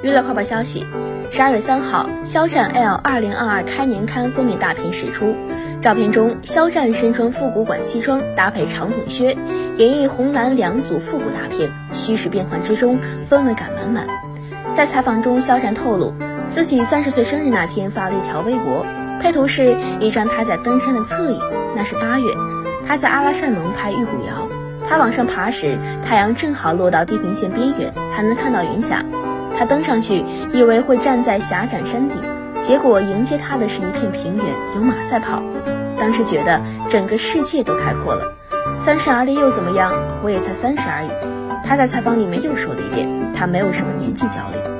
娱乐快报消息：十二月三号，肖战 L 二零二二开年刊封面大片释出。照片中，肖战身穿复古款西装，搭配长筒靴，演绎红蓝两组复古大片，虚实变幻之中，氛围感满满。在采访中，肖战透露，自己三十岁生日那天发了一条微博，配图是一张他在登山的侧影。那是八月，他在阿拉善盟拍玉骨遥，他往上爬时，太阳正好落到地平线边缘，还能看到云霞。他登上去，以为会站在狭窄山顶，结果迎接他的是一片平原，有马在跑。当时觉得整个世界都开阔了。三十而立又怎么样？我也才三十而已。他在采访里面又说了一遍，他没有什么年纪焦虑。